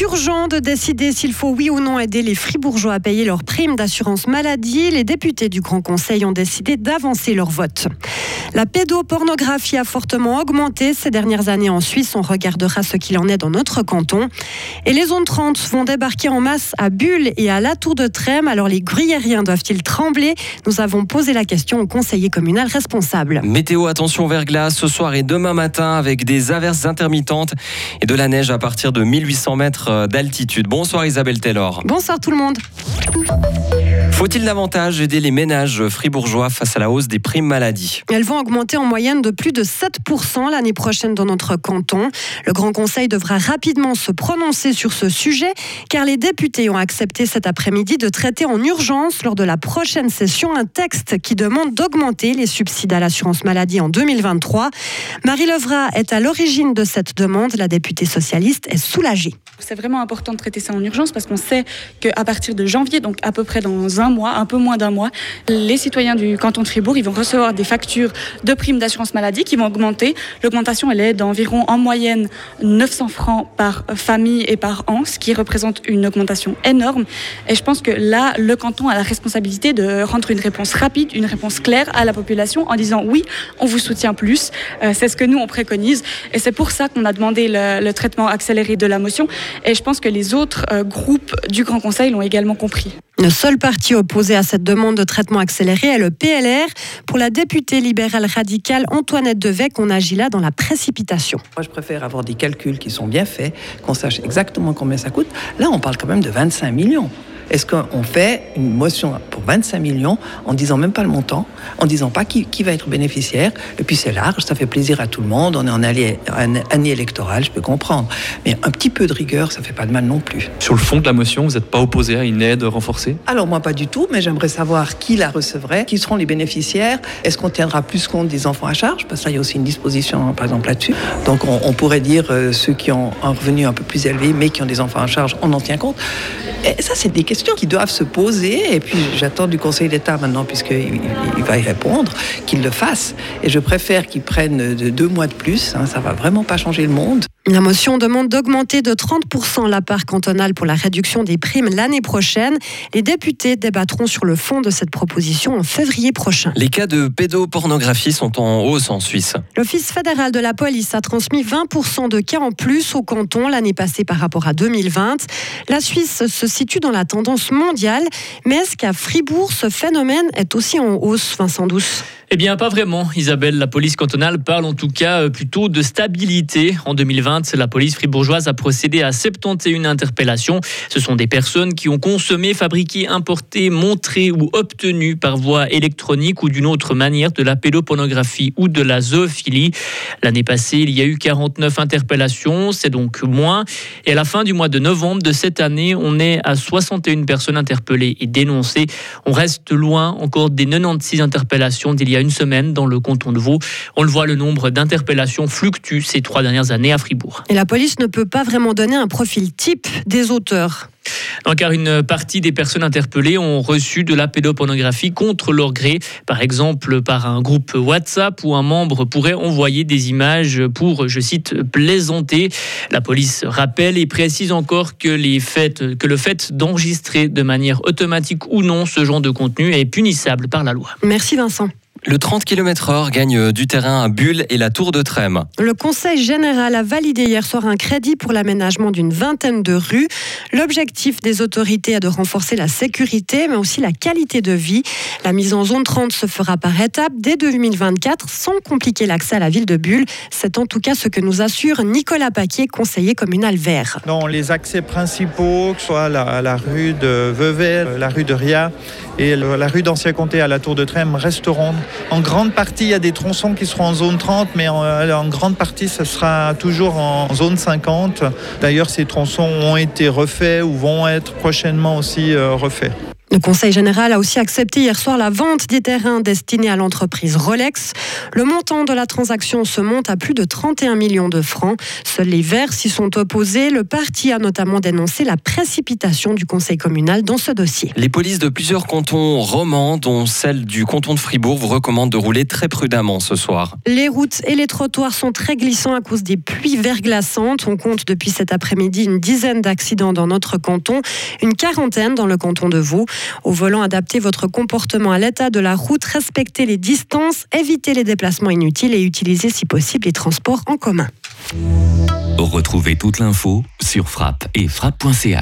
urgent de décider s'il faut oui ou non aider les fribourgeois à payer leurs primes d'assurance maladie. Les députés du Grand Conseil ont décidé d'avancer leur vote. La pédopornographie a fortement augmenté ces dernières années en Suisse. On regardera ce qu'il en est dans notre canton. Et les zones 30 vont débarquer en masse à Bulle et à la Tour de Trême. Alors les gruyériens doivent-ils trembler? Nous avons posé la question au conseiller communal responsable. Météo, attention verglas ce soir et demain matin avec des averses intermittentes et de la neige à partir de 1800 mètres d'altitude. Bonsoir Isabelle Taylor. Bonsoir tout le monde. Faut-il davantage aider les ménages fribourgeois face à la hausse des primes maladie Elles vont augmenter en moyenne de plus de 7% l'année prochaine dans notre canton. Le Grand Conseil devra rapidement se prononcer sur ce sujet car les députés ont accepté cet après-midi de traiter en urgence lors de la prochaine session un texte qui demande d'augmenter les subsides à l'assurance maladie en 2023. Marie Levra est à l'origine de cette demande. La députée socialiste est soulagée. C'est vraiment important de traiter ça en urgence parce qu'on sait qu'à partir de janvier, donc à peu près dans un mois, un peu moins d'un mois, les citoyens du canton de Fribourg, ils vont recevoir des factures de primes d'assurance maladie qui vont augmenter. L'augmentation, elle est d'environ en moyenne 900 francs par famille et par an, ce qui représente une augmentation énorme. Et je pense que là, le canton a la responsabilité de rendre une réponse rapide, une réponse claire à la population en disant oui, on vous soutient plus. Euh, c'est ce que nous, on préconise. Et c'est pour ça qu'on a demandé le, traitement accéléré de la motion. Et je pense que les autres euh, groupes du Grand Conseil l'ont également compris. Le seul parti opposé à cette demande de traitement accéléré est le PLR. Pour la députée libérale radicale Antoinette Devec, on agit là dans la précipitation. Moi, je préfère avoir des calculs qui sont bien faits, qu'on sache exactement combien ça coûte. Là, on parle quand même de 25 millions. Est-ce qu'on fait une motion pour 25 millions en disant même pas le montant, en disant pas qui, qui va être bénéficiaire? Et puis c'est large, ça fait plaisir à tout le monde. On est en année, année électorale, je peux comprendre. Mais un petit peu de rigueur, ça fait pas de mal non plus. Sur le fond de la motion, vous n'êtes pas opposé à une aide renforcée Alors moi pas du tout, mais j'aimerais savoir qui la recevrait, qui seront les bénéficiaires. Est-ce qu'on tiendra plus compte des enfants à charge? Parce que là, il y a aussi une disposition, par exemple, là-dessus. Donc on, on, pourrait dire euh, ceux qui ont un revenu un peu plus élevé, mais qui ont des enfants à charge, on en tient compte. Et ça, c'est des questions qui doivent se poser. Et puis, j'attends du Conseil d'État maintenant, puisqu'il il va y répondre, qu'il le fasse. Et je préfère qu'il prenne de deux mois de plus. Hein, ça va vraiment pas changer le monde. La motion demande d'augmenter de 30% la part cantonale pour la réduction des primes l'année prochaine. Les députés débattront sur le fond de cette proposition en février prochain. Les cas de pédopornographie sont en hausse en Suisse. L'Office fédéral de la police a transmis 20% de cas en plus au canton l'année passée par rapport à 2020. La Suisse se situe dans la tendance mondiale, mais est-ce qu'à Fribourg, ce phénomène est aussi en hausse, Vincent Douce? Eh bien, pas vraiment, Isabelle. La police cantonale parle en tout cas plutôt de stabilité. En 2020, la police fribourgeoise a procédé à 71 interpellations. Ce sont des personnes qui ont consommé, fabriqué, importé, montré ou obtenu par voie électronique ou d'une autre manière de la pédopornographie ou de la zoophilie. L'année passée, il y a eu 49 interpellations, c'est donc moins. Et à la fin du mois de novembre de cette année, on est à 61 personnes interpellées et dénoncées. On reste loin encore des 96 interpellations d'il y a une semaine dans le canton de Vaud. On le voit, le nombre d'interpellations fluctue ces trois dernières années à Fribourg. Et la police ne peut pas vraiment donner un profil type des auteurs. Non, car une partie des personnes interpellées ont reçu de la pédopornographie contre leur gré, par exemple par un groupe WhatsApp où un membre pourrait envoyer des images pour, je cite, plaisanter. La police rappelle et précise encore que, les faits, que le fait d'enregistrer de manière automatique ou non ce genre de contenu est punissable par la loi. Merci Vincent. Le 30 km/h gagne du terrain à Bulle et la Tour de Trême. Le Conseil général a validé hier soir un crédit pour l'aménagement d'une vingtaine de rues. L'objectif des autorités est de renforcer la sécurité, mais aussi la qualité de vie. La mise en zone 30 se fera par étapes dès 2024, sans compliquer l'accès à la ville de Bulle. C'est en tout cas ce que nous assure Nicolas Paquier, conseiller communal vert. Non, les accès principaux, que ce soit la, la rue de Vevey, la rue de Ria et la rue d'Ancien Comté à la Tour de Trême resteront en grande partie, il y a des tronçons qui seront en zone 30, mais en, en grande partie, ce sera toujours en zone 50. D'ailleurs, ces tronçons ont été refaits ou vont être prochainement aussi euh, refaits. Le Conseil général a aussi accepté hier soir la vente des terrains destinés à l'entreprise Rolex. Le montant de la transaction se monte à plus de 31 millions de francs. Seuls les Verts s'y sont opposés. Le parti a notamment dénoncé la précipitation du Conseil communal dans ce dossier. Les polices de plusieurs cantons romans, dont celle du canton de Fribourg, vous recommandent de rouler très prudemment ce soir. Les routes et les trottoirs sont très glissants à cause des pluies verglaçantes. On compte depuis cet après-midi une dizaine d'accidents dans notre canton, une quarantaine dans le canton de Vaud. Au volant, adaptez votre comportement à l'état de la route, respectez les distances, évitez les déplacements inutiles et utilisez si possible les transports en commun. Retrouvez toute l'info sur frappe et frappe.ch.